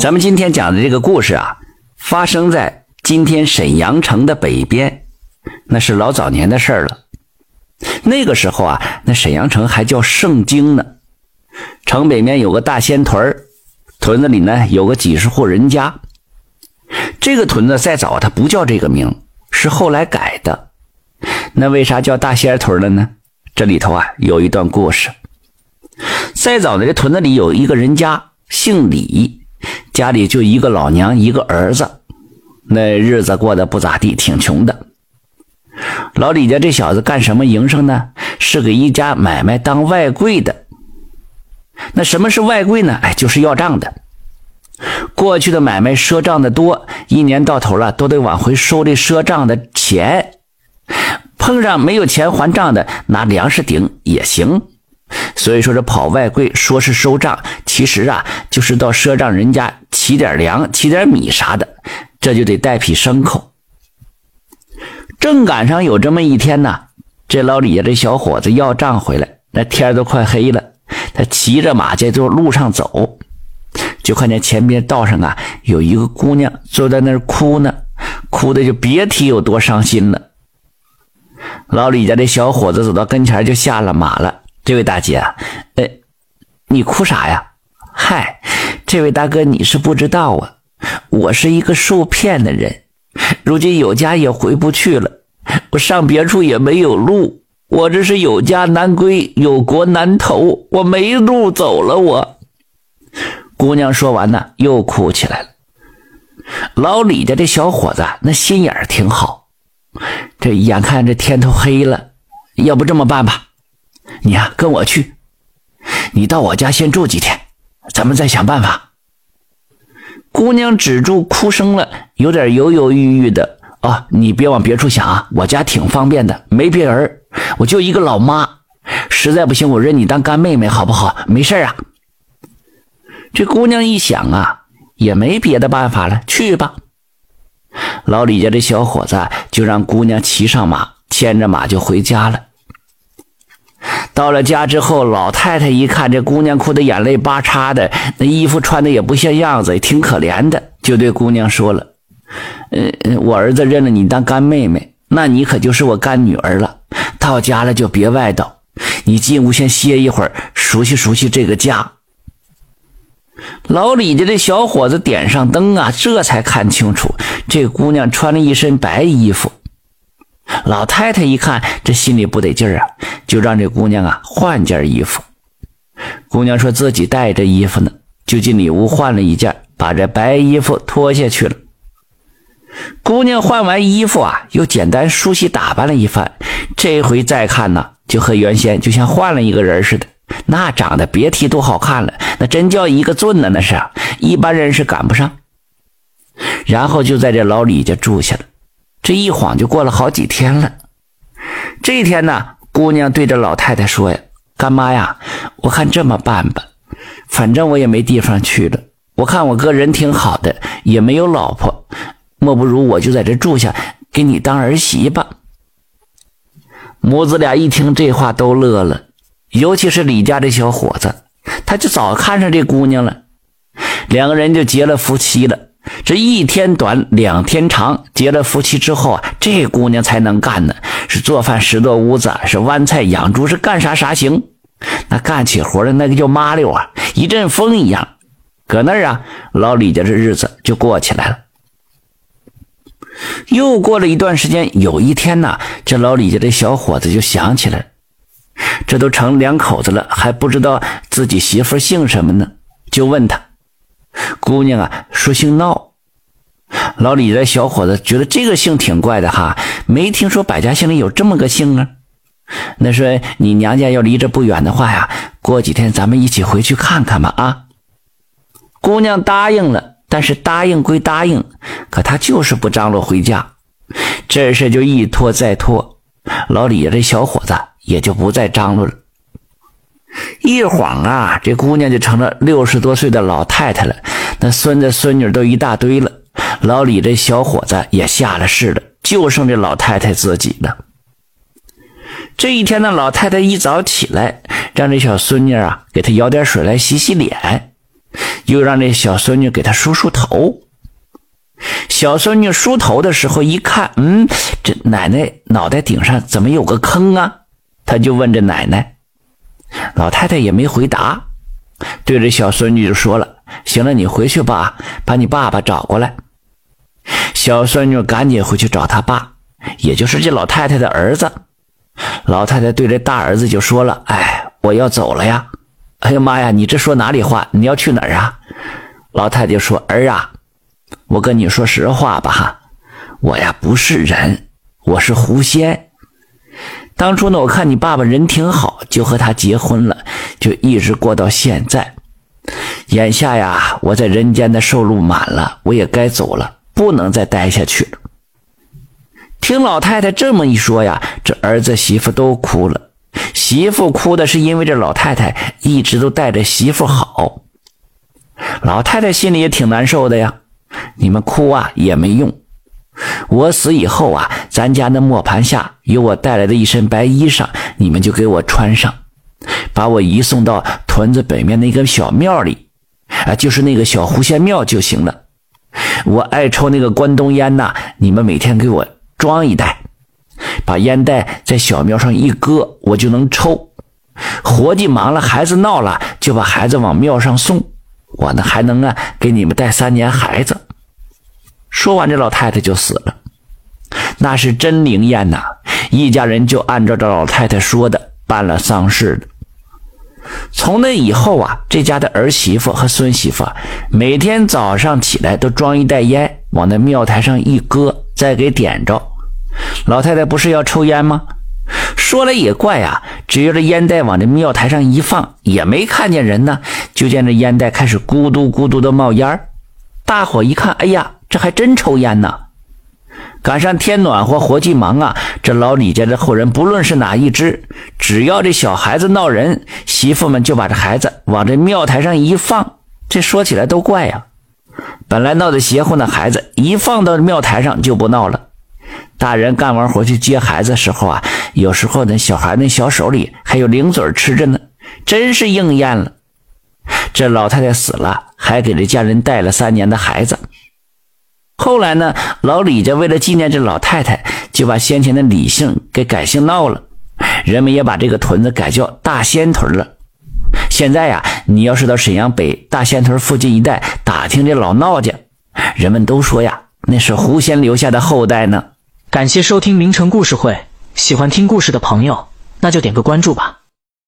咱们今天讲的这个故事啊，发生在今天沈阳城的北边，那是老早年的事儿了。那个时候啊，那沈阳城还叫盛京呢。城北面有个大仙屯屯子里呢有个几十户人家。这个屯子再早它不叫这个名，是后来改的。那为啥叫大仙屯了呢？这里头啊有一段故事。再早的这屯子里有一个人家，姓李，家里就一个老娘一个儿子，那日子过得不咋地，挺穷的。老李家这小子干什么营生呢？是给一家买卖当外柜的。那什么是外柜呢？哎，就是要账的。过去的买卖赊账的多，一年到头了都得往回收这赊账的钱。碰上没有钱还账的，拿粮食顶也行。所以说这跑外柜，说是收账，其实啊就是到赊账人家取点粮、取点米啥的，这就得带匹牲口。正赶上有这么一天呢，这老李家这小伙子要账回来，那天都快黑了，他骑着马在这路上走，就看见前边道上啊有一个姑娘坐在那儿哭呢，哭的就别提有多伤心了。老李家这小伙子走到跟前就下了马了。这位大姐，哎，你哭啥呀？嗨，这位大哥，你是不知道啊，我是一个受骗的人，如今有家也回不去了，我上别处也没有路，我这是有家难归，有国难投，我没路走了。我姑娘说完呢，又哭起来了。老李家这小伙子那心眼儿挺好，这眼看这天都黑了，要不这么办吧？你呀，跟我去。你到我家先住几天，咱们再想办法。姑娘止住哭声了，有点犹犹豫豫的。啊，你别往别处想啊，我家挺方便的，没别人，我就一个老妈。实在不行，我认你当干妹妹，好不好？没事啊。这姑娘一想啊，也没别的办法了，去吧。老李家这小伙子就让姑娘骑上马，牵着马就回家了。到了家之后，老太太一看这姑娘哭得眼泪巴叉的，那衣服穿的也不像样子，也挺可怜的，就对姑娘说了：“呃，我儿子认了你当干妹妹，那你可就是我干女儿了。到家了就别外道，你进屋先歇一会儿，熟悉熟悉这个家。”老李家这小伙子点上灯啊，这才看清楚，这姑娘穿了一身白衣服。老太太一看，这心里不得劲儿啊，就让这姑娘啊换件衣服。姑娘说自己带着衣服呢，就进里屋换了一件，把这白衣服脱下去了。姑娘换完衣服啊，又简单梳洗打扮了一番，这回再看呢，就和原先就像换了一个人似的，那长得别提多好看了，那真叫一个俊呢，那是一般人是赶不上。然后就在这老李家住下了。这一晃就过了好几天了。这一天呢，姑娘对着老太太说：“呀，干妈呀，我看这么办吧，反正我也没地方去了。我看我哥人挺好的，也没有老婆，莫不如我就在这住下，给你当儿媳吧。”母子俩一听这话都乐了，尤其是李家这小伙子，他就早看上这姑娘了，两个人就结了夫妻了。这一天短两天长，结了夫妻之后啊，这姑娘才能干呢。是做饭拾掇屋子，是剜菜养猪，是干啥啥行。那干起活来那个叫麻溜啊，一阵风一样。搁那儿啊，老李家这日子就过起来了。又过了一段时间，有一天呢，这老李家这小伙子就想起来这都成两口子了，还不知道自己媳妇姓什么呢，就问他。姑娘啊，说姓闹。老李这小伙子觉得这个姓挺怪的哈，没听说百家姓里有这么个姓啊。那说你娘家要离这不远的话呀，过几天咱们一起回去看看吧啊。姑娘答应了，但是答应归答应，可她就是不张罗回家。这事就一拖再拖，老李家这小伙子也就不再张罗了。一晃啊，这姑娘就成了六十多岁的老太太了，那孙子孙女都一大堆了。老李这小伙子也下了世了，就剩这老太太自己了。这一天呢，老太太一早起来，让这小孙女啊给她舀点水来洗洗脸。又让这小孙女给她梳梳头。小孙女梳头的时候一看，嗯，这奶奶脑袋顶上怎么有个坑啊？她就问这奶奶，老太太也没回答，对着小孙女就说了：“行了，你回去吧，把你爸爸找过来。”小孙女赶紧回去找他爸，也就是这老太太的儿子。老太太对这大儿子就说了：“哎，我要走了呀！”哎呀妈呀，你这说哪里话？你要去哪儿啊？老太太说：“儿啊。”我跟你说实话吧，哈，我呀不是人，我是狐仙。当初呢，我看你爸爸人挺好，就和他结婚了，就一直过到现在。眼下呀，我在人间的寿禄满了，我也该走了，不能再待下去了。听老太太这么一说呀，这儿子媳妇都哭了。媳妇哭的是因为这老太太一直都带着媳妇好，老太太心里也挺难受的呀。你们哭啊也没用，我死以后啊，咱家那磨盘下有我带来的一身白衣裳，你们就给我穿上，把我移送到屯子北面那个小庙里，啊，就是那个小狐仙庙就行了。我爱抽那个关东烟呐，你们每天给我装一袋，把烟袋在小庙上一搁，我就能抽。活计忙了，孩子闹了，就把孩子往庙上送。我呢还能啊给你们带三年孩子。说完，这老太太就死了。那是真灵验呐！一家人就按照这老太太说的办了丧事了。从那以后啊，这家的儿媳妇和孙媳妇每天早上起来都装一袋烟，往那庙台上一搁，再给点着。老太太不是要抽烟吗？说来也怪啊，只要这烟袋往这庙台上一放，也没看见人呢。就见这烟袋开始咕嘟咕嘟的冒烟大伙一看，哎呀，这还真抽烟呢。赶上天暖和，活计忙啊，这老李家的后人，不论是哪一只，只要这小孩子闹人，媳妇们就把这孩子往这庙台上一放。这说起来都怪呀，本来闹得邪乎的孩子，一放到庙台上就不闹了。大人干完活去接孩子的时候啊，有时候那小孩那小手里还有零嘴吃着呢，真是应验了。这老太太死了，还给这家人带了三年的孩子。后来呢，老李家为了纪念这老太太，就把先前的李姓给改姓闹了，人们也把这个屯子改叫大仙屯了。现在呀，你要是到沈阳北大仙屯附近一带打听这老闹家，人们都说呀，那是狐仙留下的后代呢。感谢收听名城故事会，喜欢听故事的朋友，那就点个关注吧。